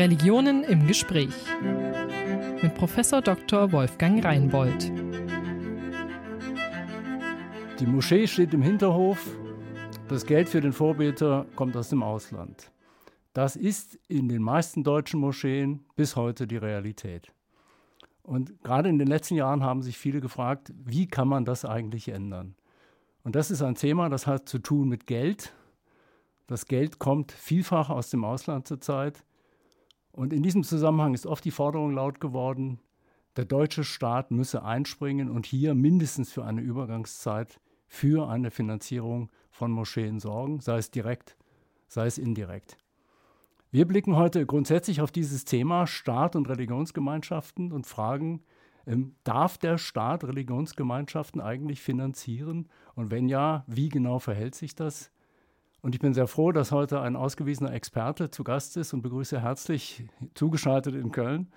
Religionen im Gespräch mit Professor Dr. Wolfgang Reinbold. Die Moschee steht im Hinterhof. Das Geld für den Vorbeter kommt aus dem Ausland. Das ist in den meisten deutschen Moscheen bis heute die Realität. Und gerade in den letzten Jahren haben sich viele gefragt, wie kann man das eigentlich ändern? Und das ist ein Thema, das hat zu tun mit Geld. Das Geld kommt vielfach aus dem Ausland zurzeit. Und in diesem Zusammenhang ist oft die Forderung laut geworden, der deutsche Staat müsse einspringen und hier mindestens für eine Übergangszeit für eine Finanzierung von Moscheen sorgen, sei es direkt, sei es indirekt. Wir blicken heute grundsätzlich auf dieses Thema Staat und Religionsgemeinschaften und fragen, ähm, darf der Staat Religionsgemeinschaften eigentlich finanzieren? Und wenn ja, wie genau verhält sich das? Und ich bin sehr froh, dass heute ein ausgewiesener Experte zu Gast ist und begrüße herzlich zugeschaltet in Köln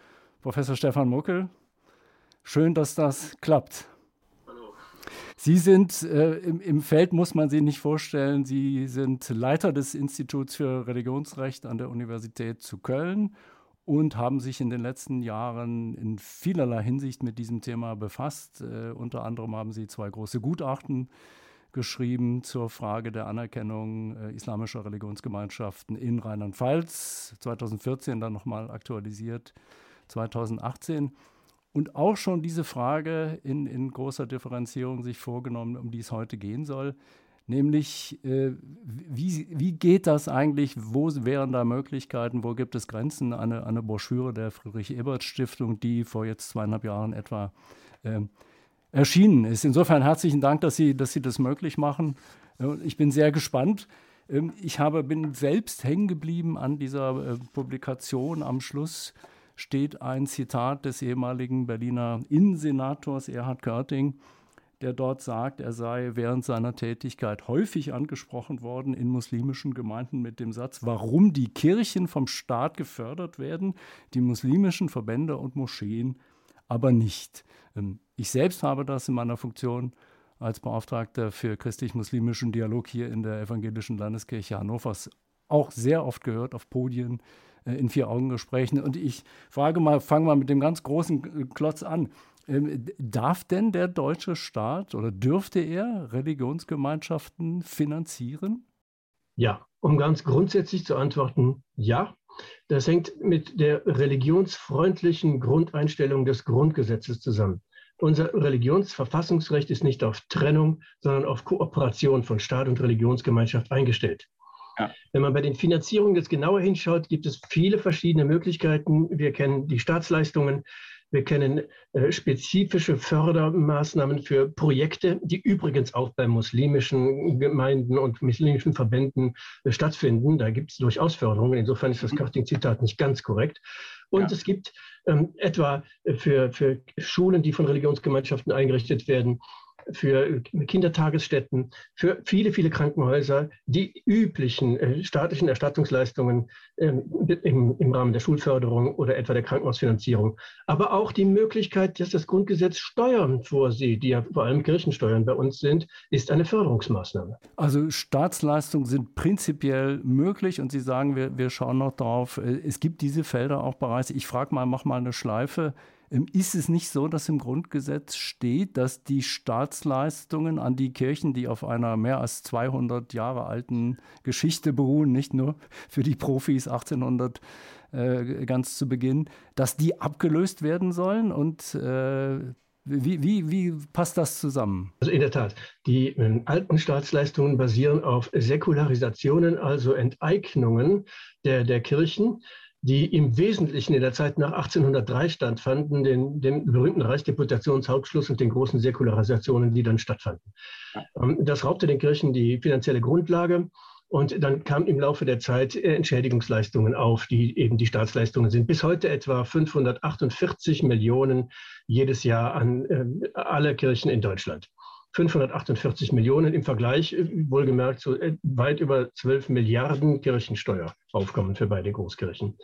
Professor Stefan Muckel. Schön, dass das klappt. Hallo. Sie sind äh, im, im, Feld, muss man Sie nicht vorstellen, Sie sind Leiter des Instituts für Religionsrecht an der Universität zu Köln und haben sich in den letzten Jahren in vielerlei Hinsicht mit diesem Thema befasst. Äh, unter anderem haben Sie zwei große Gutachten geschrieben zur Frage der Anerkennung äh, islamischer Religionsgemeinschaften in Rheinland-Pfalz, 2014 dann nochmal aktualisiert, 2018. Und auch schon diese Frage in, in großer Differenzierung sich vorgenommen, um die es heute gehen soll, nämlich äh, wie, wie geht das eigentlich, wo wären da Möglichkeiten, wo gibt es Grenzen? Eine, eine Broschüre der Friedrich-Ebert-Stiftung, die vor jetzt zweieinhalb Jahren etwa äh, erschienen ist. Insofern herzlichen Dank, dass Sie, dass Sie das möglich machen. Ich bin sehr gespannt. Ähm, ich habe, bin selbst hängen geblieben an dieser äh, Publikation. Am Schluss steht ein Zitat des ehemaligen Berliner Innensenators Erhard Körting, der dort sagt, er sei während seiner Tätigkeit häufig angesprochen worden in muslimischen Gemeinden mit dem Satz, warum die Kirchen vom Staat gefördert werden, die muslimischen Verbände und Moscheen aber nicht. Ich selbst habe das in meiner Funktion als Beauftragter für christlich-muslimischen Dialog hier in der Evangelischen Landeskirche Hannovers auch sehr oft gehört auf Podien äh, in Vier-Augen-Gesprächen. Und ich frage mal, fange mal mit dem ganz großen äh, Klotz an. Ähm, darf denn der deutsche Staat oder dürfte er Religionsgemeinschaften finanzieren? Ja, um ganz grundsätzlich zu antworten, ja. Das hängt mit der religionsfreundlichen Grundeinstellung des Grundgesetzes zusammen. Unser Religionsverfassungsrecht ist nicht auf Trennung, sondern auf Kooperation von Staat und Religionsgemeinschaft eingestellt. Ja. Wenn man bei den Finanzierungen jetzt genauer hinschaut, gibt es viele verschiedene Möglichkeiten. Wir kennen die Staatsleistungen, wir kennen äh, spezifische Fördermaßnahmen für Projekte, die übrigens auch bei muslimischen Gemeinden und muslimischen Verbänden äh, stattfinden. Da gibt es durchaus Förderungen. Insofern ist das Karting-Zitat nicht ganz korrekt. Und ja. es gibt ähm, etwa für, für Schulen, die von Religionsgemeinschaften eingerichtet werden, für Kindertagesstätten, für viele, viele Krankenhäuser die üblichen äh, staatlichen Erstattungsleistungen ähm, im, im, Rahmen der Schulförderung oder etwa der Krankenhausfinanzierung. Aber auch die Möglichkeit, dass das Grundgesetz Steuern vorsieht, die ja vor allem Kirchensteuern bei uns sind, ist eine Förderungsmaßnahme. Also Staatsleistungen sind prinzipiell möglich und Sie sagen, wir, wir schauen noch drauf. Äh, es gibt diese Felder auch bereits. Ich frage mal, mach mal eine Schleife. Ähm, ist es nicht so, dass im Grundgesetz steht, dass die Staatsleistungen an die Kirchen, die auf einer mehr als 200 Jahre alten Geschichte beruhen, nicht nur für die Profis 1800 äh, ganz zu Beginn, dass die abgelöst werden sollen? Und äh, wie, wie, wie passt das zusammen? Also in der Tat, die äh, alten Staatsleistungen basieren auf Säkularisationen, also Enteignungen der, der Kirchen die im Wesentlichen in der Zeit nach 1803 stattfanden, den, dem berühmten Reichsdeputationshauptschluss und den großen Säkularisationen, die dann stattfanden. Ähm, das raubte den Kirchen die finanzielle Grundlage. Und dann kamen im Laufe der Zeit Entschädigungsleistungen auf, die eben die Staatsleistungen sind. Bis heute etwa 548 Millionen jedes Jahr an äh, alle Kirchen in Deutschland. 548 Millionen im Vergleich, äh, wohlgemerkt, zu äh, weit über 12 Milliarden Kirchensteueraufkommen für beide Großkirchen.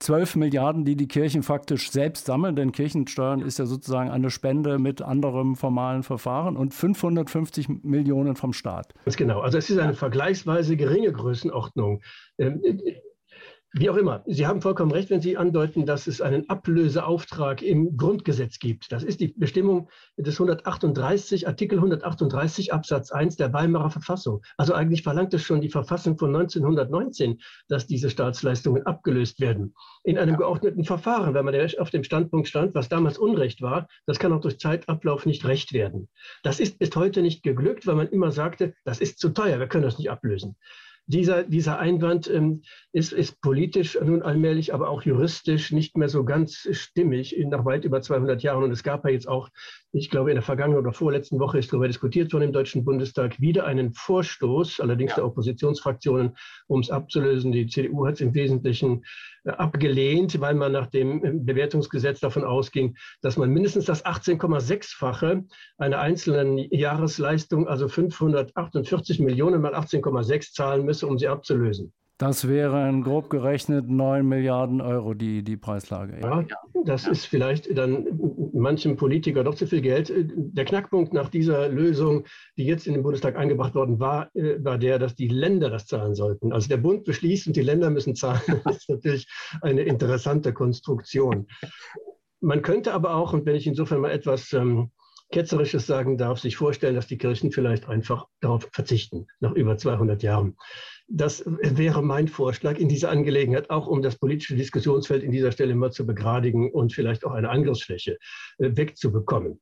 12 Milliarden, die die Kirchen faktisch selbst sammeln, denn Kirchensteuern ist ja sozusagen eine Spende mit anderem formalen Verfahren und 550 Millionen vom Staat. Ganz genau. Also es ist eine vergleichsweise geringe Größenordnung. Wie auch immer, Sie haben vollkommen recht, wenn Sie andeuten, dass es einen Ablöseauftrag im Grundgesetz gibt. Das ist die Bestimmung des 138, Artikel 138 Absatz 1 der Weimarer Verfassung. Also eigentlich verlangt es schon die Verfassung von 1919, dass diese Staatsleistungen abgelöst werden. In einem geordneten Verfahren, wenn man auf dem Standpunkt stand, was damals Unrecht war, das kann auch durch Zeitablauf nicht recht werden. Das ist bis heute nicht geglückt, weil man immer sagte, das ist zu teuer, wir können das nicht ablösen. Dieser, dieser Einwand ähm, ist, ist politisch nun allmählich, aber auch juristisch nicht mehr so ganz stimmig nach weit über 200 Jahren. Und es gab ja jetzt auch, ich glaube, in der vergangenen oder vorletzten Woche ist darüber diskutiert worden im Deutschen Bundestag, wieder einen Vorstoß, allerdings ja. der Oppositionsfraktionen, um es abzulösen. Die CDU hat es im Wesentlichen äh, abgelehnt, weil man nach dem äh, Bewertungsgesetz davon ausging, dass man mindestens das 18,6-fache einer einzelnen Jahresleistung, also 548 Millionen mal 18,6 zahlen müsse, um sie abzulösen. Das wären grob gerechnet 9 Milliarden Euro die, die Preislage. Ja, ja das ja. ist vielleicht dann manchem Politiker doch zu viel Geld. Der Knackpunkt nach dieser Lösung, die jetzt in den Bundestag eingebracht worden war, äh, war der, dass die Länder das zahlen sollten. Also der Bund beschließt und die Länder müssen zahlen. Das ist natürlich eine interessante Konstruktion. Man könnte aber auch, und wenn ich insofern mal etwas ähm, Ketzerisches sagen darf, sich vorstellen, dass die Kirchen vielleicht einfach darauf verzichten, nach über 200 Jahren. Das wäre mein Vorschlag in dieser Angelegenheit, auch um das politische Diskussionsfeld in dieser Stelle mal zu begradigen und vielleicht auch eine Angriffsfläche äh, wegzubekommen.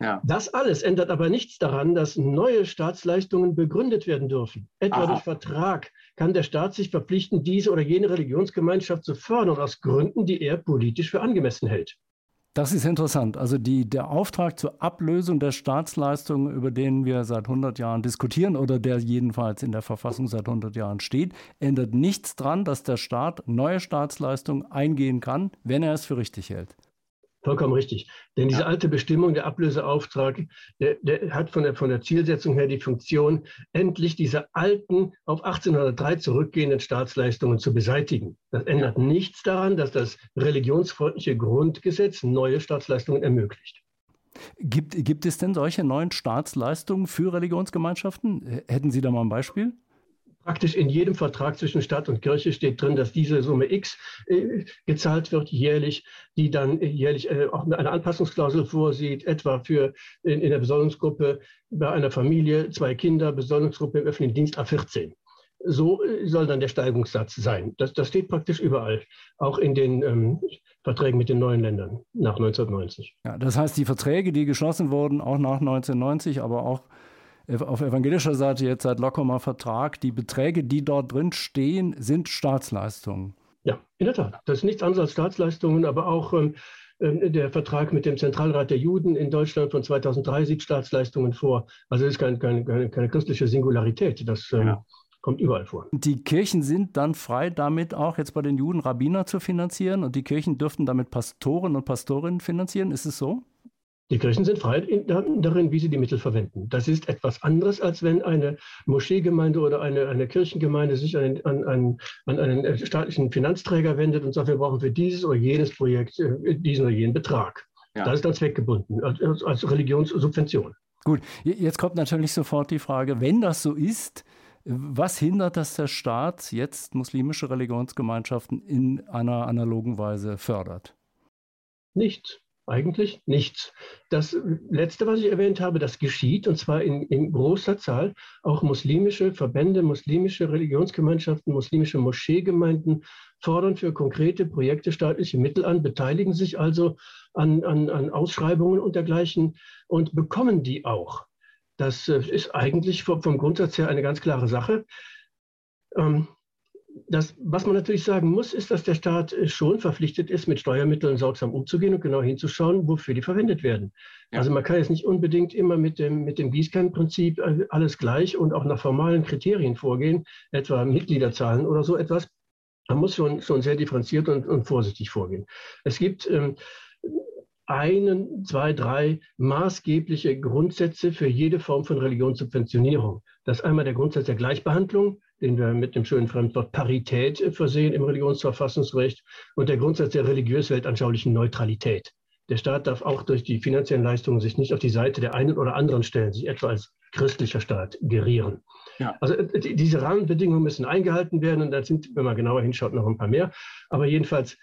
Ja. Das alles ändert aber nichts daran, dass neue Staatsleistungen begründet werden dürfen. Etwa Aha. durch Vertrag kann der Staat sich verpflichten, diese oder jene Religionsgemeinschaft zu fördern aus Gründen, die er politisch für angemessen hält. Das ist interessant. Also die, der Auftrag zur Ablösung der Staatsleistungen, über den wir seit 100 Jahren diskutieren oder der jedenfalls in der Verfassung seit 100 Jahren steht, ändert nichts daran, dass der Staat neue Staatsleistungen eingehen kann, wenn er es für richtig hält. Vollkommen richtig. Denn diese ja. alte Bestimmung, der Ablöseauftrag, der, der, hat von der, von der Zielsetzung her die Funktion, endlich diese alten, auf 1803 zurückgehenden Staatsleistungen zu beseitigen. Das ändert ja. nichts daran, dass das religionsfreundliche Grundgesetz neue Staatsleistungen ermöglicht. Gibt, gibt es denn solche neuen Staatsleistungen für Religionsgemeinschaften? Hätten Sie da mal ein Beispiel? Praktisch in jedem Vertrag zwischen Staat und Kirche steht drin, dass diese Summe X äh, gezahlt wird jährlich, die dann jährlich äh, auch eine Anpassungsklausel vorsieht, etwa für in, in der Besoldungsgruppe bei einer Familie zwei Kinder, Besoldungsgruppe im öffentlichen Dienst A14. So äh, soll dann der Steigungssatz sein. Das, das steht praktisch überall, auch in den ähm, Verträgen mit den neuen Ländern nach 1990. Ja, das heißt, die Verträge, die geschlossen wurden, auch nach 1990, aber auch auf evangelischer Seite jetzt seit Lockemer Vertrag, die Beträge, die dort drin stehen, sind Staatsleistungen. Ja, in der Tat. Das ist nichts anderes als Staatsleistungen, aber auch ähm, ähm der Vertrag mit dem Zentralrat der Juden in Deutschland von 2003 sieht Staatsleistungen vor. Also es ist kein, keine, keine, keine christliche Singularität. Das ähm, ja. kommt überall vor. Die Kirchen sind dann frei, damit auch jetzt bei den Juden Rabbiner zu finanzieren und die Kirchen dürften damit Pastoren und Pastorinnen finanzieren. Ist es so? Die Kirchen sind frei darin, wie sie die Mittel verwenden. Das ist etwas anderes, als wenn eine Moscheegemeinde oder eine, eine Kirchengemeinde sich an, an, an, an einen staatlichen Finanzträger wendet und sagt, wir brauchen für dieses oder jenes Projekt äh, diesen oder jenen Betrag. Ja. Das ist dann zweckgebunden, als, als Religionssubvention. Gut, jetzt kommt natürlich sofort die Frage, wenn das so ist, was hindert, dass der Staat jetzt muslimische Religionsgemeinschaften in einer analogen Weise fördert? Nichts. Eigentlich nichts. Das Letzte, was ich erwähnt habe, das geschieht, und zwar in, in, großer Zahl. Auch muslimische Verbände, muslimische Religionsgemeinschaften, muslimische Moscheegemeinden fordern für konkrete Projekte staatliche Mittel an, beteiligen sich also an, an, an Ausschreibungen und dergleichen und bekommen die auch. Das äh, ist eigentlich vom, Grundsatz her eine ganz klare Sache. Ähm, das, was man natürlich sagen muss, ist, dass der Staat schon verpflichtet ist, mit Steuermitteln sorgsam umzugehen und genau hinzuschauen, wofür die verwendet werden. Ja. Also man kann jetzt nicht unbedingt immer mit dem, mit dem Gießkannenprinzip äh, alles gleich und auch nach formalen Kriterien vorgehen, etwa Mitgliederzahlen oder so etwas. Man muss schon, schon sehr differenziert und, und vorsichtig vorgehen. Es gibt ähm, einen, zwei, drei maßgebliche Grundsätze für jede Form von Religionssubventionierung. Das ist einmal der Grundsatz der Gleichbehandlung, den wir mit dem schönen Fremdwort Parität äh, versehen im Religionsverfassungsrecht und der Grundsatz der religiös-weltanschaulichen Neutralität. Der Staat darf auch durch die finanziellen Leistungen sich nicht auf die Seite der einen oder anderen stellen, sich etwa als christlicher Staat gerieren. Ja. Also die, diese Rahmenbedingungen müssen eingehalten werden und dann sind, wenn man genauer hinschaut, noch ein paar mehr. Aber jedenfalls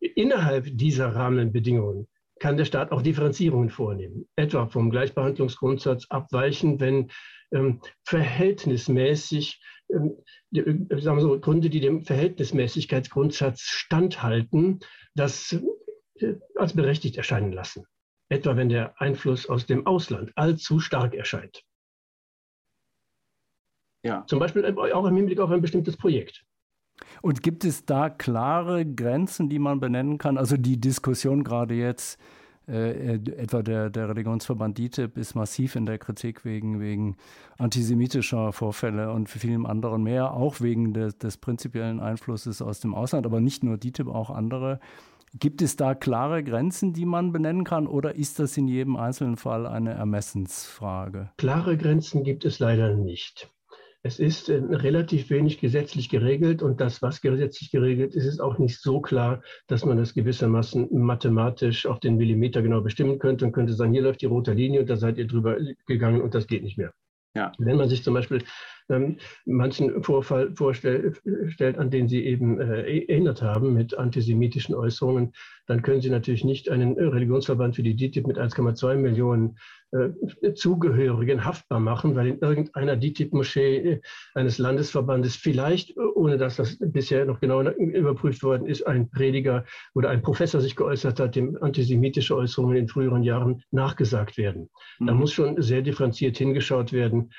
innerhalb dieser Rahmenbedingungen kann der Staat auch Differenzierungen vornehmen, etwa vom Gleichbehandlungsgrundsatz abweichen, wenn ähm, verhältnismäßig, ähm, sagen wir so, Gründe, die dem Verhältnismäßigkeitsgrundsatz standhalten, das äh, als berechtigt erscheinen lassen. Etwa wenn der Einfluss aus dem Ausland allzu stark erscheint. Ja. Zum Beispiel auch im Hinblick auf ein bestimmtes Projekt. Und gibt es da klare Grenzen, die man benennen kann? Also die Diskussion gerade jetzt, äh, etwa der, der Religionsverband DITIB ist massiv in der Kritik wegen, wegen antisemitischer Vorfälle und vielem anderen mehr, auch wegen des, des prinzipiellen Einflusses aus dem Ausland, aber nicht nur DITIB, auch andere. Gibt es da klare Grenzen, die man benennen kann, oder ist das in jedem einzelnen Fall eine Ermessensfrage? Klare Grenzen gibt es leider nicht. Es ist äh, relativ wenig gesetzlich geregelt und das, was gesetzlich geregelt ist, ist auch nicht so klar, dass man es gewissermaßen mathematisch auf den Millimeter genau bestimmen könnte und könnte sagen, hier läuft die rote Linie und da seid ihr drüber gegangen und das geht nicht mehr. Ja. Wenn man sich zum Beispiel ähm, manchen Vorfall vorstellt, an den Sie eben äh, erinnert haben mit antisemitischen Äußerungen, dann können Sie natürlich nicht einen Religionsverband wie die DITIB mit 1,2 Millionen äh, Zugehörigen haftbar machen, weil in irgendeiner DITIB-Moschee äh, eines Landesverbandes vielleicht, ohne dass das bisher noch genau überprüft worden ist, ein Prediger oder ein Professor sich geäußert hat, dem antisemitische Äußerungen in früheren Jahren nachgesagt werden. Mhm. Da muss schon sehr differenziert hingeschaut werden,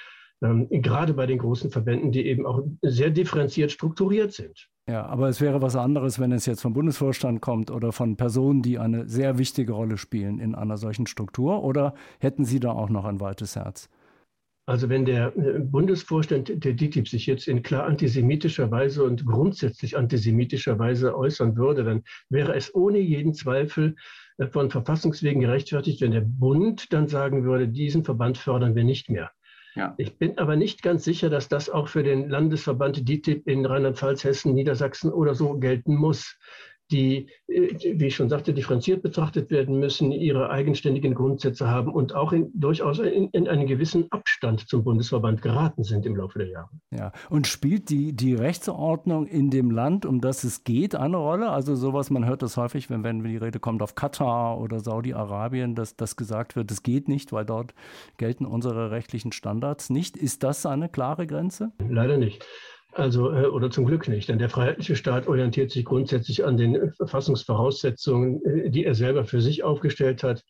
ähm, gerade bei den großen Verbänden, die eben auch sehr differenziert strukturiert sind. Ja, aber es wäre was anderes, wenn es jetzt vom Bundesvorstand kommt oder von Personen, die eine sehr wichtige Rolle spielen in einer solchen Struktur. Oder hätten Sie da auch noch ein weites Herz? Also wenn der äh, Bundesvorstand der DITIB sich jetzt in klar antisemitischer Weise und grundsätzlich antisemitischer Weise äußern würde, dann wäre es ohne jeden Zweifel äh, von Verfassungswegen gerechtfertigt, wenn der Bund dann sagen würde, diesen Verband fördern wir nicht mehr. Ja. Ich bin aber nicht ganz sicher, dass das auch für den Landesverband DITIB in Rheinland-Pfalz, Hessen, Niedersachsen oder so gelten muss die, äh, wie ich schon sagte, differenziert betrachtet werden müssen, ihre eigenständigen Grundsätze haben und auch in, durchaus in, in, einen gewissen Abstand zum Bundesverband geraten sind im Laufe der Jahre. Ja, und spielt die, die Rechtsordnung in dem Land, um das es geht, eine Rolle? Also sowas, man hört das häufig, wenn, wenn die Rede kommt auf Katar oder Saudi-Arabien, dass das gesagt wird, es geht nicht, weil dort gelten unsere rechtlichen Standards nicht. Ist das eine klare Grenze? Leider nicht. Also, äh, oder zum Glück nicht, denn der freiheitliche Staat orientiert sich grundsätzlich an den Verfassungsvoraussetzungen, äh, die er selber für sich aufgestellt hat.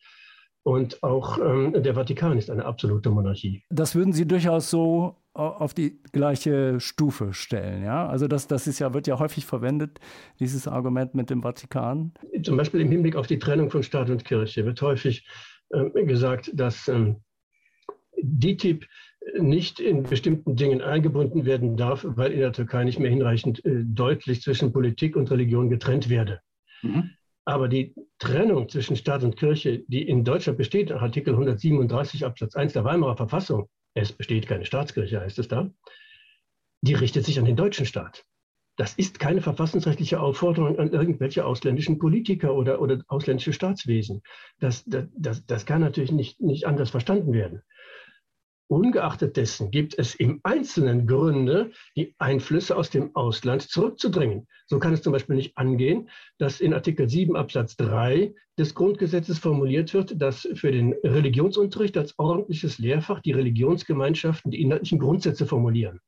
Und auch ähm, der Vatikan ist eine absolute Monarchie. Das würden Sie durchaus so auf die gleiche Stufe stellen, ja? Also das, das ist ja, wird ja häufig verwendet, dieses Argument mit dem Vatikan. Zum Beispiel im Hinblick auf die Trennung von Staat und Kirche wird häufig äh, gesagt, dass ähm, DITIB nicht in bestimmten Dingen eingebunden werden darf, weil in der Türkei nicht mehr hinreichend äh, deutlich zwischen Politik und Religion getrennt werde. Mhm. Aber die Trennung zwischen Staat und Kirche, die in Deutschland besteht, nach Artikel 137 Absatz 1 der Weimarer Verfassung, es besteht keine Staatskirche, heißt es da, die richtet sich an den deutschen Staat. Das ist keine verfassungsrechtliche Aufforderung an irgendwelche ausländischen Politiker oder, oder ausländische Staatswesen. Das, das, das, das kann natürlich nicht, nicht anders verstanden werden. Ungeachtet dessen gibt es im Einzelnen Gründe, die Einflüsse aus dem Ausland zurückzudrängen. So kann es zum Beispiel nicht angehen, dass in Artikel 7 Absatz 3 des Grundgesetzes formuliert wird, dass für den Religionsunterricht als ordentliches Lehrfach die Religionsgemeinschaften die inhaltlichen Grundsätze formulieren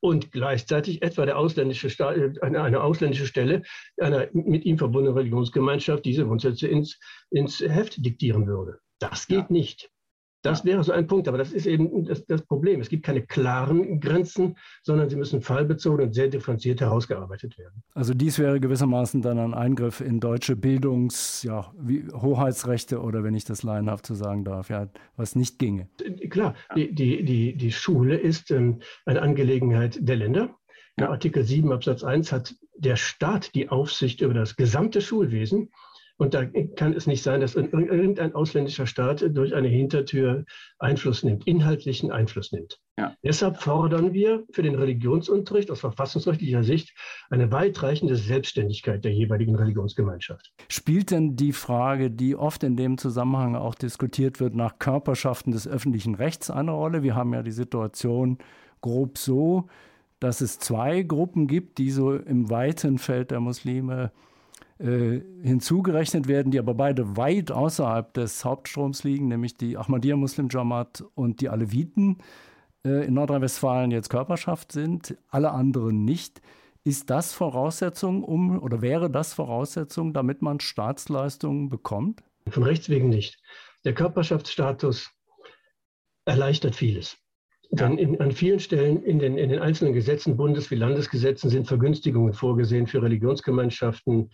und gleichzeitig etwa der ausländische Staat, eine, eine, ausländische Stelle einer mit ihm verbundenen Religionsgemeinschaft diese Grundsätze ins, ins Heft diktieren würde. Das geht ja. nicht. Das wäre so ein Punkt, aber das ist eben das, das, Problem. Es gibt keine klaren Grenzen, sondern sie müssen fallbezogen und sehr differenziert herausgearbeitet werden. Also dies wäre gewissermaßen dann ein Eingriff in deutsche Bildungs-, ja, Hoheitsrechte oder wenn ich das laienhaft so sagen darf, ja, was nicht ginge. Klar, die, die, die, die Schule ist ähm, eine Angelegenheit der Länder. Ja. Artikel 7 Absatz 1 hat der Staat die Aufsicht über das gesamte Schulwesen. Und da kann es nicht sein, dass irgendein ausländischer Staat durch eine Hintertür Einfluss nimmt, inhaltlichen Einfluss nimmt. Ja. Deshalb fordern wir für den Religionsunterricht aus verfassungsrechtlicher Sicht eine weitreichende Selbstständigkeit der jeweiligen Religionsgemeinschaft. Spielt denn die Frage, die oft in dem Zusammenhang auch diskutiert wird, nach Körperschaften des öffentlichen Rechts eine Rolle? Wir haben ja die Situation, grob so, dass es zwei Gruppen gibt, die so im weiten Feld der Muslime äh, hinzugerechnet werden, die aber beide weit außerhalb des Hauptstroms liegen, nämlich die Ahmadiyya Muslim Jamaat und die Aleviten äh, in Nordrhein-Westfalen jetzt Körperschaft sind, alle anderen nicht. Ist das Voraussetzung, um oder wäre das Voraussetzung, damit man Staatsleistungen bekommt? Von Rechts wegen nicht. Der Körperschaftsstatus erleichtert vieles. Denn in, an vielen Stellen in den, in den einzelnen Gesetzen, Bundes- wie Landesgesetzen, sind Vergünstigungen vorgesehen für Religionsgemeinschaften,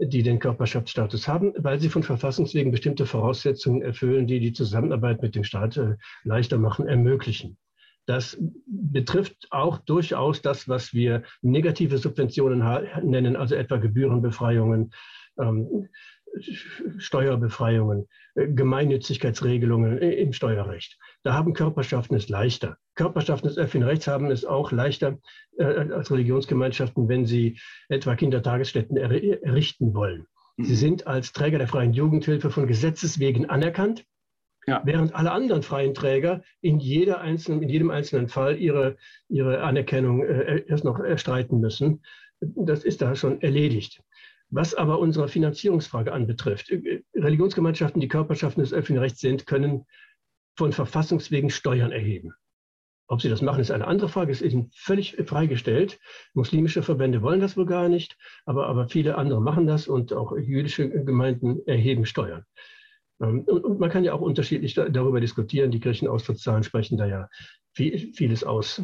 die den Körperschaftsstatus haben, weil sie von Verfassungswegen bestimmte Voraussetzungen erfüllen, die die Zusammenarbeit mit dem Staat äh, leichter machen, ermöglichen. Das betrifft auch durchaus das, was wir negative Subventionen nennen, also etwa Gebührenbefreiungen, ähm, Steuerbefreiungen, äh, Gemeinnützigkeitsregelungen im Steuerrecht. Da haben Körperschaften es leichter. Körperschaften des öffentlichen Rechts haben es auch leichter äh, als Religionsgemeinschaften, wenn sie etwa Kindertagesstätten er errichten wollen. Mhm. Sie sind als Träger der freien Jugendhilfe von Gesetzes wegen anerkannt, ja. während alle anderen freien Träger in, jeder einzelnen, in jedem einzelnen Fall ihre, ihre Anerkennung äh, erst noch erstreiten müssen. Das ist da schon erledigt. Was aber unsere Finanzierungsfrage anbetrifft, äh, Religionsgemeinschaften, die Körperschaften des öffentlichen Rechts sind, können von Verfassungswegen Steuern erheben. Ob sie das machen, ist eine andere Frage. Es ist ihnen völlig freigestellt. Muslimische Verbände wollen das wohl gar nicht, aber, aber viele andere machen das und auch jüdische Gemeinden erheben Steuern. Ähm, und, und man kann ja auch unterschiedlich darüber diskutieren. Die Kirchenaustrittszahlen sprechen da ja viel, vieles aus,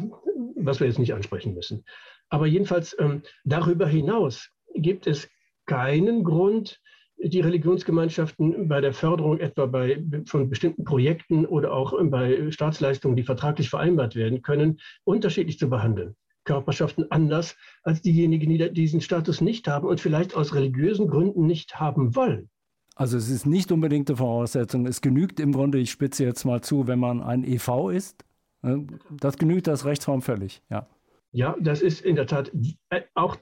was wir jetzt nicht ansprechen müssen. Aber jedenfalls ähm, darüber hinaus gibt es keinen Grund, die Religionsgemeinschaften bei der Förderung etwa bei, von bestimmten Projekten oder auch bei Staatsleistungen, die vertraglich vereinbart werden können, unterschiedlich zu behandeln. Körperschaften anders als diejenigen, die diesen Status nicht haben und vielleicht aus religiösen Gründen nicht haben wollen. Also es ist nicht unbedingt eine Voraussetzung. Es genügt im Grunde, ich spitze jetzt mal zu, wenn man ein EV ist. Ne, das genügt das Rechtsraum völlig, ja. Ja, das ist in der Tat äh, auch,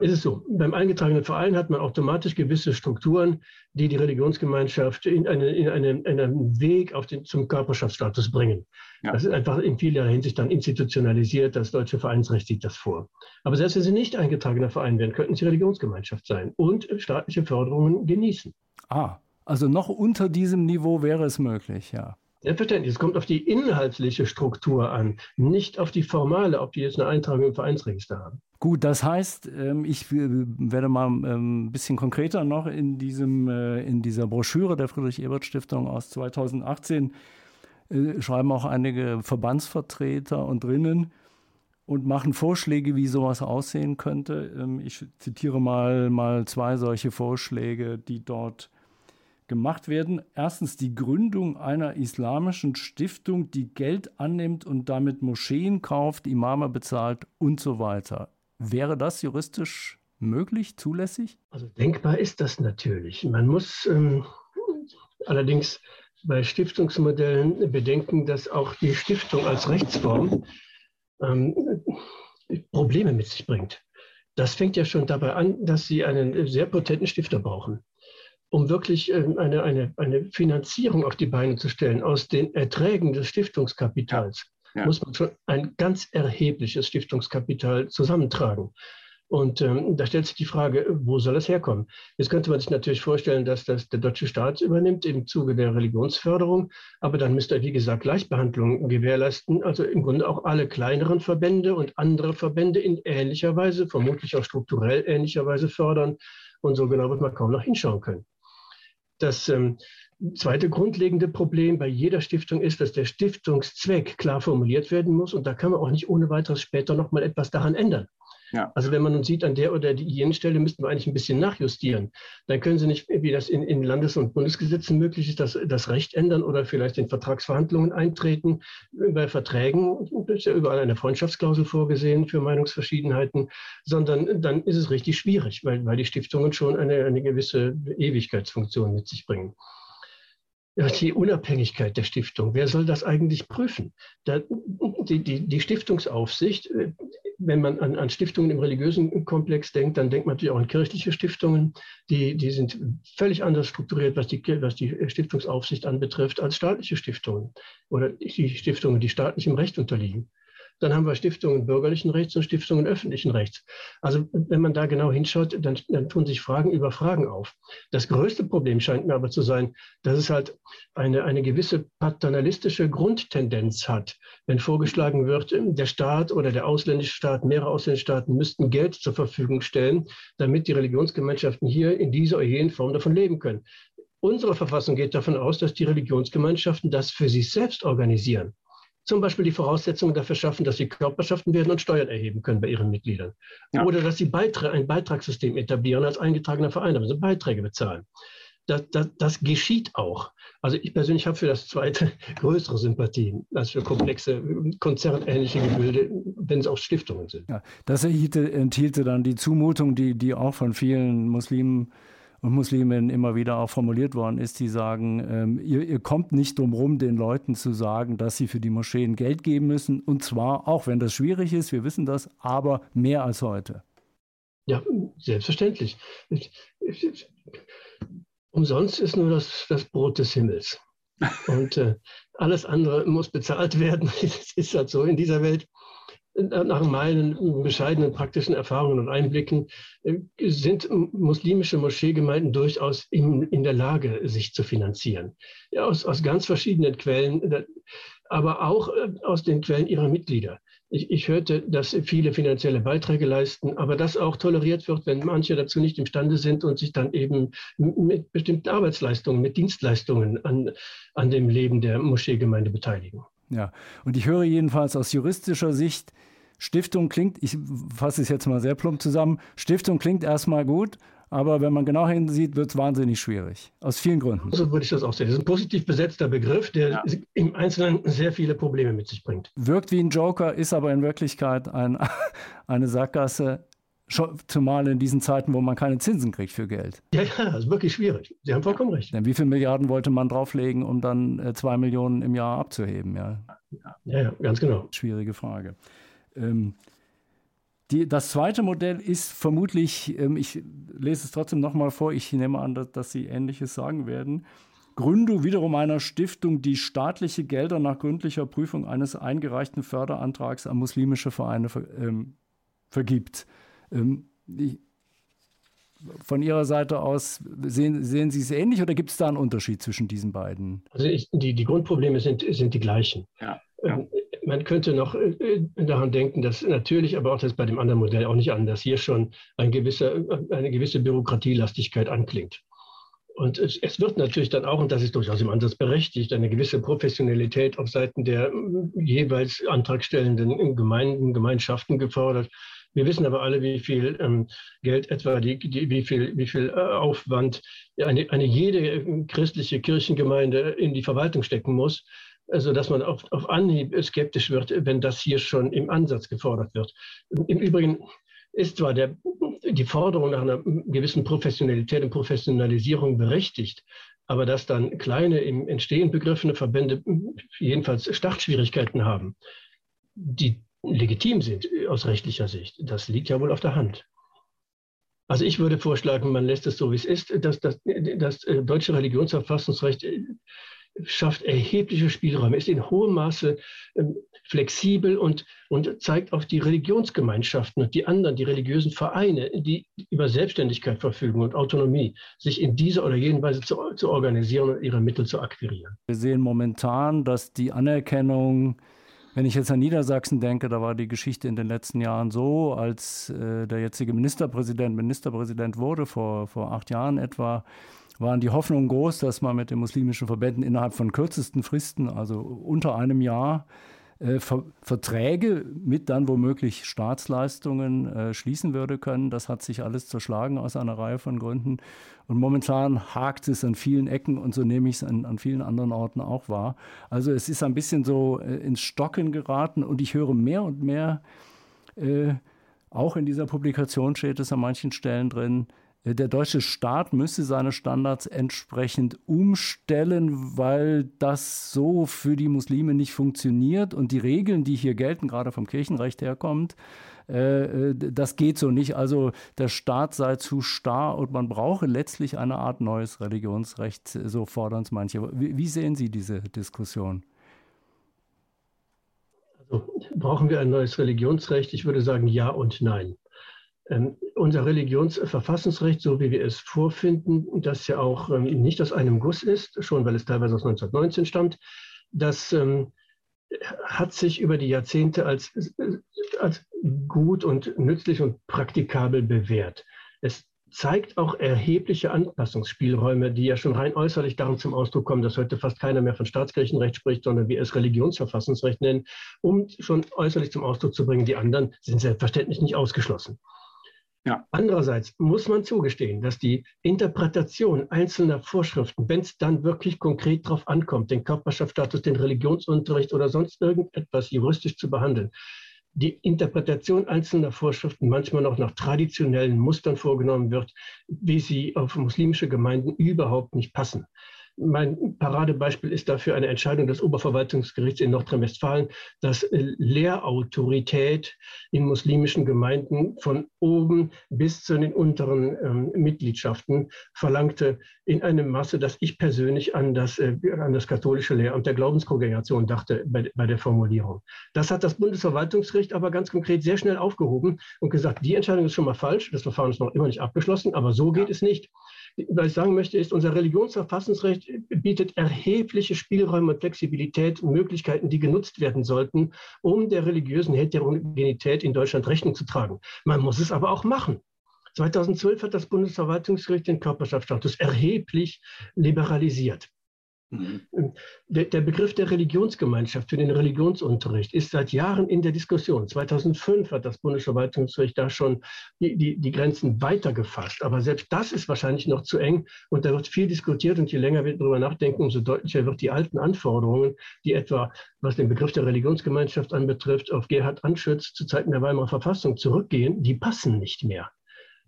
ist es so. Beim eingetragenen Verein hat man automatisch gewisse Strukturen, die die Religionsgemeinschaft in, eine, in eine, einen Weg auf den, zum Körperschaftsstatus bringen. Ja. Das ist einfach in vieler Hinsicht dann institutionalisiert. Das deutsche Vereinsrecht sieht das vor. Aber selbst wenn Sie nicht eingetragener Verein wären, könnten Sie Religionsgemeinschaft sein und staatliche Förderungen genießen. Ah, also noch unter diesem Niveau wäre es möglich, ja. Selbstverständlich. Es kommt auf die inhaltliche Struktur an, nicht auf die formale, ob die jetzt eine Eintragung im Vereinsregister haben. Gut, das heißt, ähm, ich werde mal ähm, ein bisschen konkreter noch in, diesem, äh, in dieser Broschüre der Friedrich-Ebert-Stiftung aus 2018 äh, schreiben auch einige Verbandsvertreter und drinnen und machen Vorschläge, wie sowas aussehen könnte. Ähm, ich zitiere mal, mal zwei solche Vorschläge, die dort gemacht werden. Erstens die Gründung einer islamischen Stiftung, die Geld annimmt und damit Moscheen kauft, Imame bezahlt und so weiter. Wäre das juristisch möglich, zulässig? Also denkbar ist das natürlich. Man muss ähm, allerdings bei Stiftungsmodellen bedenken, dass auch die Stiftung als Rechtsform ähm, Probleme mit sich bringt. Das fängt ja schon dabei an, dass Sie einen sehr potenten Stifter brauchen um wirklich ähm, eine, eine, eine Finanzierung auf die Beine zu stellen aus den Erträgen des Stiftungskapitals, ja. muss man schon ein ganz erhebliches Stiftungskapital zusammentragen. Und ähm, da stellt sich die Frage, wo soll das herkommen? Jetzt könnte man sich natürlich vorstellen, dass das der deutsche Staat übernimmt im Zuge der Religionsförderung, aber dann müsste er, wie gesagt, Gleichbehandlung gewährleisten, also im Grunde auch alle kleineren Verbände und andere Verbände in ähnlicher Weise, vermutlich auch strukturell ähnlicher Weise fördern. Und so genau wird man kaum noch hinschauen können. Das ähm, zweite grundlegende Problem bei jeder Stiftung ist, dass der Stiftungszweck klar formuliert werden muss und da kann man auch nicht ohne weiteres später noch mal etwas daran ändern. Ja. Also wenn man nun sieht, an der oder jenen Stelle müssten wir eigentlich ein bisschen nachjustieren, dann können Sie nicht, wie das in, in Landes- und Bundesgesetzen möglich ist, das, das Recht ändern oder vielleicht in Vertragsverhandlungen eintreten. Bei Verträgen ist ja überall eine Freundschaftsklausel vorgesehen für Meinungsverschiedenheiten, sondern dann ist es richtig schwierig, weil, weil die Stiftungen schon eine, eine gewisse Ewigkeitsfunktion mit sich bringen. Die Unabhängigkeit der Stiftung, wer soll das eigentlich prüfen? Die, die, die, Stiftungsaufsicht, äh, wenn man an, an, Stiftungen im religiösen Komplex denkt, dann denkt man natürlich auch an kirchliche Stiftungen. Die, die sind völlig anders strukturiert, was die, was die Stiftungsaufsicht anbetrifft, als staatliche Stiftungen oder die Stiftungen, die staatlichem Recht unterliegen. Dann haben wir Stiftungen bürgerlichen Rechts und Stiftungen öffentlichen Rechts. Also wenn man da genau hinschaut, dann, dann tun sich Fragen über Fragen auf. Das größte Problem scheint mir aber zu sein, dass es halt eine, eine gewisse paternalistische Grundtendenz hat. Wenn vorgeschlagen wird, der Staat oder der ausländische Staat, mehrere ausländische Staaten müssten Geld zur Verfügung stellen, damit die Religionsgemeinschaften hier in dieser oder jenen Form davon leben können. Unsere Verfassung geht davon aus, dass die Religionsgemeinschaften das für sich selbst organisieren. Zum Beispiel die Voraussetzungen dafür schaffen, dass sie Körperschaften werden und Steuern erheben können bei ihren Mitgliedern. Ja. Oder dass sie Beiträ ein Beitragssystem etablieren als eingetragener Verein, also Beiträge bezahlen. Das, das, das, geschieht auch. Also ich persönlich habe für das zweite größere Sympathien als für komplexe konzernähnliche Gebilde, wenn es auch Stiftungen sind. Ja, das enthielte, enthielte dann die Zumutung, die, die auch von vielen Muslimen und Musliminnen immer wieder auch formuliert worden ist, die sagen, ähm, ihr, ihr, kommt nicht drum rum, den Leuten zu sagen, dass sie für die Moscheen Geld geben müssen. Und zwar, auch wenn das schwierig ist, wir wissen das, aber mehr als heute. Ja, selbstverständlich. Umsonst ist nur das, das Brot des Himmels. Und äh, alles andere muss bezahlt werden. Es ist halt so in dieser Welt nach meinen bescheidenen praktischen Erfahrungen und Einblicken äh, sind muslimische Moscheegemeinden durchaus in, in der Lage, sich zu finanzieren. Ja, aus, aus ganz verschiedenen Quellen, aber auch äh, aus den Quellen ihrer Mitglieder. Ich, ich hörte, dass viele finanzielle Beiträge leisten, aber das auch toleriert wird, wenn manche dazu nicht imstande sind und sich dann eben mit bestimmten Arbeitsleistungen, mit Dienstleistungen an, an dem Leben der Moscheegemeinde beteiligen. Ja, und ich höre jedenfalls aus juristischer Sicht, Stiftung klingt, ich fasse es jetzt mal sehr plump zusammen, Stiftung klingt erstmal gut, aber wenn man genau hinsieht, wird es wahnsinnig schwierig. Aus vielen Gründen. So würde ich das auch sehen. Das ist ein positiv besetzter Begriff, der ja. im Einzelnen sehr viele Probleme mit sich bringt. Wirkt wie ein Joker, ist aber in Wirklichkeit ein, eine Sackgasse, zumal in diesen Zeiten, wo man keine Zinsen kriegt für Geld. Ja, ja, das ist wirklich schwierig. Sie haben vollkommen recht. Denn wie viele Milliarden wollte man drauflegen, um dann äh, zwei Millionen im Jahr abzuheben? Ja, ja, ja ganz genau. Schwierige Frage. Ähm, die, das zweite Modell ist vermutlich, ähm, ich lese es trotzdem nochmal vor, ich nehme an, dass, dass Sie Ähnliches sagen werden. Gründung wiederum einer Stiftung, die staatliche Gelder nach gründlicher Prüfung eines eingereichten Förderantrags an muslimische Vereine ver, ähm, vergibt. Ähm, ich, von Ihrer Seite aus, sehen, sehen Sie es ähnlich oder gibt es da einen Unterschied zwischen diesen beiden? Also ich, die, die Grundprobleme sind, sind die gleichen. Ja, ja. Man könnte noch äh, daran denken, dass natürlich, aber auch das bei dem anderen Modell auch nicht anders, hier schon ein gewisser, eine gewisse Bürokratielastigkeit anklingt. Und es, es, wird natürlich dann auch, und das ist durchaus im Ansatz berechtigt, eine gewisse Professionalität auf Seiten der äh, jeweils antragstellenden Gemeinden, Gemeinschaften gefordert. Wir wissen aber alle, wie viel ähm, Geld etwa, die, die, wie viel, wie viel äh, Aufwand eine, eine jede äh, christliche Kirchengemeinde in die Verwaltung stecken muss, also dass man auf, auf Anhieb skeptisch wird, wenn das hier schon im Ansatz gefordert wird. Im Übrigen ist zwar der, die Forderung nach einer gewissen Professionalität und Professionalisierung berechtigt, aber dass dann kleine im Entstehen begriffene Verbände jedenfalls Startschwierigkeiten haben, die legitim sind aus rechtlicher Sicht. Das liegt ja wohl auf der Hand. Also ich würde vorschlagen, man lässt es so, wie es ist. dass das, das äh, deutsche Religionsverfassungsrecht äh, schafft erhebliche Spielräume, ist in hohem Maße ähm, flexibel und, und zeigt auf die Religionsgemeinschaften und die anderen, die religiösen Vereine, die über Selbstständigkeit verfügen und Autonomie, sich in dieser oder jenen Weise zu, zu organisieren und ihre Mittel zu akquirieren. Wir sehen momentan, dass die Anerkennung wenn ich jetzt an Niedersachsen denke, da war die Geschichte in den letzten Jahren so, als äh, der jetzige Ministerpräsident Ministerpräsident wurde, vor, vor acht Jahren etwa, waren die Hoffnungen groß, dass man mit den muslimischen Verbänden innerhalb von kürzesten Fristen, also unter einem Jahr, Ver Verträge mit dann womöglich Staatsleistungen äh, schließen würde können. Das hat sich alles zerschlagen aus einer Reihe von Gründen. Und momentan hakt es an vielen Ecken und so nehme ich es an, an vielen anderen Orten auch wahr. Also es ist ein bisschen so äh, ins Stocken geraten und ich höre mehr und mehr, äh, auch in dieser Publikation steht es an manchen Stellen drin, äh, der deutsche Staat müsse seine Standards entsprechend umstellen, weil das so für die Muslime nicht funktioniert und die Regeln, die hier gelten, gerade vom Kirchenrecht herkommt, äh, äh, das geht so nicht. Also der Staat sei zu starr und man brauche letztlich eine Art neues Religionsrecht, so fordern es manche. Wie, sehen Sie diese Diskussion? brauchen wir ein neues Religionsrecht? Ich würde sagen ja und nein. Ähm, unser Religionsverfassungsrecht, so wie wir es vorfinden, das ja auch ähm, nicht aus einem Guss ist, schon weil es teilweise aus 1919 stammt, das ähm, hat sich über die Jahrzehnte als, als gut und nützlich und praktikabel bewährt. Es zeigt auch erhebliche Anpassungsspielräume, die ja schon rein äußerlich darin zum Ausdruck kommen, dass heute fast keiner mehr von Staatskirchenrecht spricht, sondern wir es Religionsverfassungsrecht nennen, um schon äußerlich zum Ausdruck zu bringen, die anderen sind selbstverständlich nicht ausgeschlossen. Ja. Andererseits muss man zugestehen, dass die Interpretation einzelner Vorschriften, wenn es dann wirklich konkret darauf ankommt, den Körperschaftsstatus, den Religionsunterricht oder sonst irgendetwas juristisch zu behandeln, die Interpretation einzelner Vorschriften manchmal noch nach traditionellen Mustern vorgenommen wird, wie sie auf muslimische Gemeinden überhaupt nicht passen. Mein Paradebeispiel ist dafür eine Entscheidung des Oberverwaltungsgerichts in Nordrhein-Westfalen, dass Lehrautorität in muslimischen Gemeinden von oben bis zu den unteren ähm, Mitgliedschaften verlangte, in einem Maße, dass ich persönlich an das, äh, an das katholische Lehramt der Glaubenskongregation dachte bei, bei der Formulierung. Das hat das Bundesverwaltungsgericht aber ganz konkret sehr schnell aufgehoben und gesagt, die Entscheidung ist schon mal falsch, das Verfahren ist noch immer nicht abgeschlossen, aber so geht es nicht was ich sagen möchte, ist, unser Religionsverfassungsrecht bietet erhebliche Spielräume und Flexibilität und Möglichkeiten, die genutzt werden sollten, um der religiösen Heterogenität in Deutschland Rechnung zu tragen. Man muss es aber auch machen. 2012 hat das Bundesverwaltungsgericht den Körperschaftsstatus erheblich liberalisiert. Mhm. Der, der, Begriff der Religionsgemeinschaft für den Religionsunterricht ist seit Jahren in der Diskussion. 2005 hat das Bundesverwaltungsgericht da schon die, die, die Grenzen weitergefasst. Aber selbst das ist wahrscheinlich noch zu eng und da wird viel diskutiert und je länger wir darüber nachdenken, umso deutlicher wird die alten Anforderungen, die etwa, was den Begriff der Religionsgemeinschaft anbetrifft, auf Gerhard Anschütz zu Zeiten der Weimarer Verfassung zurückgehen, die passen nicht mehr.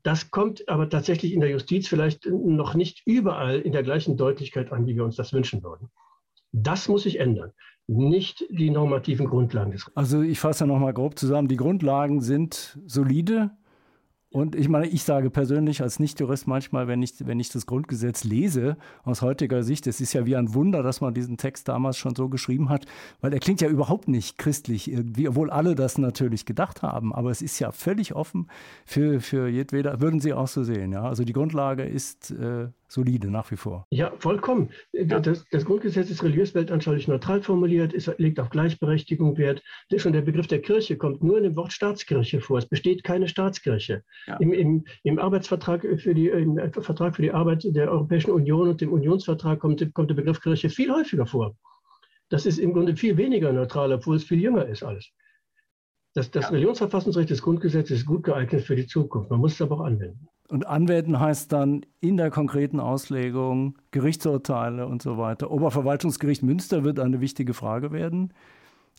Das kommt aber tatsächlich in der Justiz vielleicht noch nicht überall in der gleichen Deutlichkeit an, wie wir uns das wünschen würden. Das muss sich ändern, nicht die normativen Grundlagen des Also ich fasse noch mal grob zusammen. Die Grundlagen sind solide, und ich meine, ich sage persönlich als Nichtjurist manchmal, wenn ich, wenn ich das Grundgesetz lese, aus heutiger Sicht, es ist ja wie ein Wunder, dass man diesen Text damals schon so geschrieben hat, weil er klingt ja überhaupt nicht christlich irgendwie, obwohl alle das natürlich gedacht haben. Aber es ist ja völlig offen für, für jedweder, würden Sie auch so sehen. Ja? Also die Grundlage ist äh, solide nach wie vor. Ja, vollkommen. Das, das Grundgesetz ist religiös weltanschaulich neutral formuliert, ist, legt auf Gleichberechtigung Wert. Schon der Begriff der Kirche kommt nur in dem Wort Staatskirche vor. Es besteht keine Staatskirche. Ja. Im, im, Im, Arbeitsvertrag für die, im Vertrag für die Arbeit der Europäischen Union und dem Unionsvertrag kommt, kommt der Begriff Kirche viel häufiger vor. Das ist im Grunde viel weniger neutral, obwohl es viel jünger ist alles. Das, das ja. Religionsverfassungsrecht des Grundgesetzes ist gut geeignet für die Zukunft. Man muss es aber auch anwenden. Und anwenden heißt dann in der konkreten Auslegung Gerichtsurteile und so weiter. Oberverwaltungsgericht Münster wird eine wichtige Frage werden.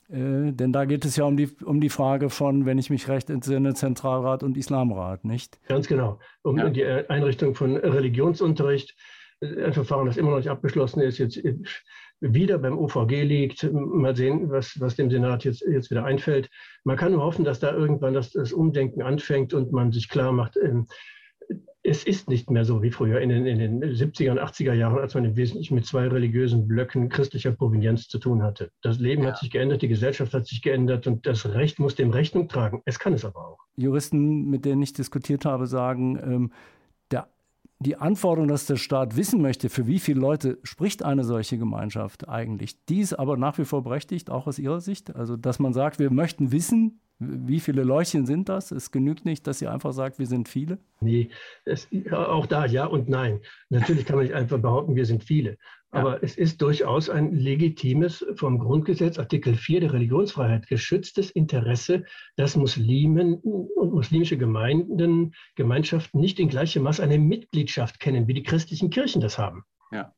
Äh, denn da geht es ja um die, um die Frage von, wenn ich mich recht entsinne, Zentralrat und Islamrat, nicht? Ganz genau. Um ja. die Einrichtung von Religionsunterricht. Ein Verfahren, das immer noch nicht abgeschlossen ist, jetzt wieder beim OVG liegt. Mal sehen, was, was dem Senat jetzt, jetzt wieder einfällt. Man kann nur hoffen, dass da irgendwann das, das Umdenken anfängt und man sich klar macht, ähm, es ist nicht mehr so wie früher in den, in den 70er und 80er Jahren, als man im Wesentlichen mit zwei religiösen Blöcken christlicher Provenienz zu tun hatte. Das Leben ja. hat sich geändert, die Gesellschaft hat sich geändert und das Recht muss dem Rechnung tragen. Es kann es aber auch. Juristen, mit denen ich diskutiert habe, sagen, ähm, der die Anforderung, dass der Staat wissen möchte, für wie viele Leute spricht eine solche Gemeinschaft eigentlich, die ist aber nach wie vor berechtigt, auch aus Ihrer Sicht. Also, dass man sagt, wir möchten wissen, wie viele Leuchtchen sind das? Es genügt nicht, dass sie einfach sagt, wir sind viele? Nee, es, auch da ja und nein. Natürlich kann man nicht einfach behaupten, wir sind viele. Aber ja. es ist durchaus ein legitimes, vom Grundgesetz Artikel 4 der Religionsfreiheit geschütztes Interesse, dass Muslimen und muslimische Gemeinden, Gemeinschaften nicht in gleichem Maß eine Mitgliedschaft kennen, wie die christlichen Kirchen das haben. Ja.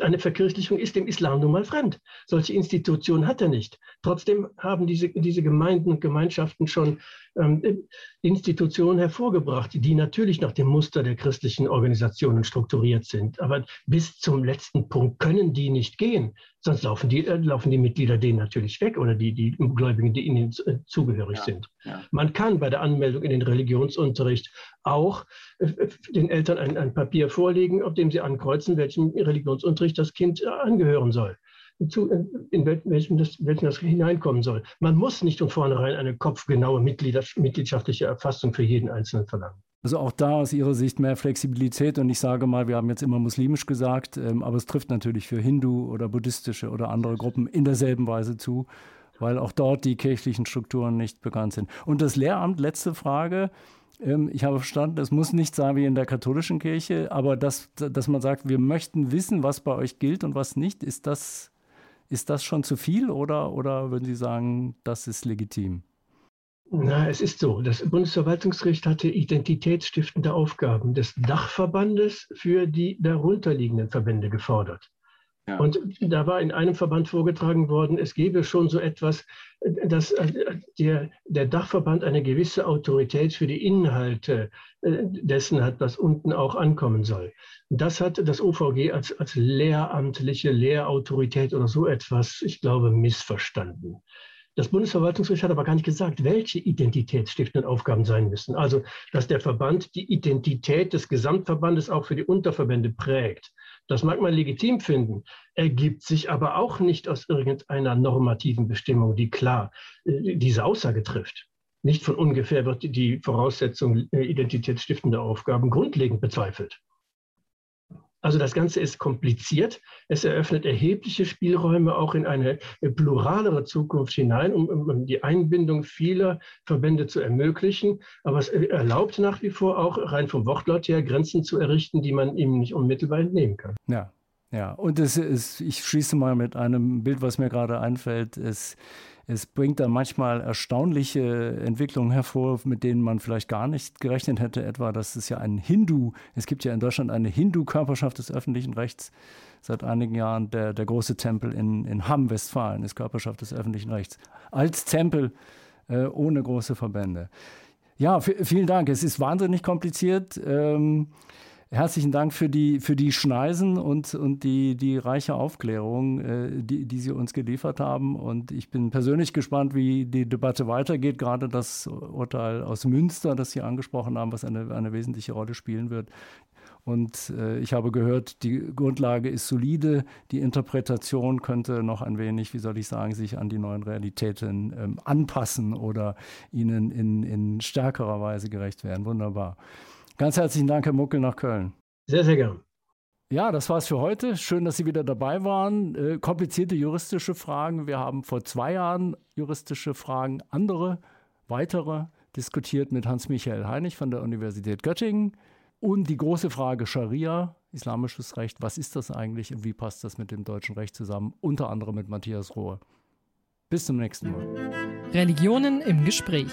Eine Verkirchlichung ist dem Islam nun mal fremd. Solche Institutionen hat er nicht. Trotzdem haben diese, diese Gemeinden und Gemeinschaften schon ähm, Institutionen hervorgebracht, die natürlich nach dem Muster der christlichen Organisationen strukturiert sind. Aber bis zum letzten Punkt können die nicht gehen. Sonst laufen die, äh, laufen die Mitglieder denen natürlich weg oder die, die Gläubigen, die ihnen äh, zugehörig ja, sind. Ja. Man kann bei der Anmeldung in den Religionsunterricht auch äh, den Eltern ein, ein Papier vorlegen, auf dem sie ankreuzen, welchem Religionsunterricht das Kind äh, angehören soll. zu, in welchem das, welchen das hineinkommen soll. Man muss nicht von vornherein eine kopfgenaue mitgliedschaftliche Erfassung für jeden Einzelnen verlangen. Also auch da aus Ihrer Sicht mehr Flexibilität und ich sage mal, wir haben jetzt immer muslimisch gesagt, ähm, aber es trifft natürlich für Hindu oder buddhistische oder andere Gruppen in derselben Weise zu, weil auch dort die kirchlichen Strukturen nicht bekannt sind. Und das Lehramt, letzte Frage, ähm, ich habe verstanden, es muss nicht sein wie in der katholischen Kirche, aber dass, dass man sagt, wir möchten wissen, was bei euch gilt und was nicht, ist das, ist das schon zu viel oder, oder würden Sie sagen, das ist legitim? Na, es ist so. Das Bundesverwaltungsgericht hatte identitätsstiftende Aufgaben des Dachverbandes für die darunterliegenden Verbände gefordert. Ja. Und da war in einem Verband vorgetragen worden, es gebe schon so etwas, dass äh, der, der Dachverband eine gewisse Autorität für die Inhalte äh, dessen hat, was unten auch ankommen soll. Das hat das OVG als, als lehramtliche Lehrautorität oder so etwas, ich glaube, missverstanden. Das Bundesverwaltungsgericht hat aber gar nicht gesagt, welche identitätsstiftenden Aufgaben sein müssen. Also, dass der Verband die Identität des Gesamtverbandes auch für die Unterverbände prägt. Das mag man legitim finden, ergibt sich aber auch nicht aus irgendeiner normativen Bestimmung, die klar äh, diese Aussage trifft. Nicht von ungefähr wird die Voraussetzung äh, identitätsstiftender Aufgaben grundlegend bezweifelt. Also das Ganze ist kompliziert. Es eröffnet erhebliche Spielräume auch in eine pluralere Zukunft hinein, um, um, die Einbindung vieler Verbände zu ermöglichen. Aber es erlaubt nach wie vor auch rein vom Wortlaut her Grenzen zu errichten, die man ihm nicht unmittelbar entnehmen kann. Ja, ja. Und es ist, ich schließe mal mit einem Bild, was mir gerade einfällt. Es es bringt dann manchmal erstaunliche Entwicklungen hervor, mit denen man vielleicht gar nicht gerechnet hätte. Etwa, dass es ja ein Hindu, es gibt ja in Deutschland eine Hindu-Körperschaft des öffentlichen Rechts seit einigen Jahren. Der, der große Tempel in, in Hamm, Westfalen, ist Körperschaft des öffentlichen Rechts. Als Tempel äh, ohne große Verbände. Ja, vielen Dank. Es ist wahnsinnig kompliziert. Ähm, Herzlichen Dank für die, für die Schneisen und, und die, die reiche Aufklärung, äh, die, die Sie uns geliefert haben. Und ich bin persönlich gespannt, wie die Debatte weitergeht. Gerade das Urteil aus Münster, das Sie angesprochen haben, was eine, eine wesentliche Rolle spielen wird. Und äh, ich habe gehört, die Grundlage ist solide. Die Interpretation könnte noch ein wenig, wie soll ich sagen, sich an die neuen Realitäten ähm, anpassen oder ihnen in, in stärkerer Weise gerecht werden. Wunderbar. Ganz herzlichen Dank, Herr Muckel, nach Köln. Sehr, sehr gern. Ja, das war's für heute. Schön, dass Sie wieder dabei waren. Äh, komplizierte juristische Fragen. Wir haben vor zwei Jahren juristische Fragen, andere, weitere, diskutiert mit Hans-Michael Heinig von der Universität Göttingen. Und die große Frage Scharia, islamisches Recht, was ist das eigentlich und wie passt das mit dem deutschen Recht zusammen? Unter anderem mit Matthias Rohr. Bis zum nächsten Mal. Religionen im Gespräch.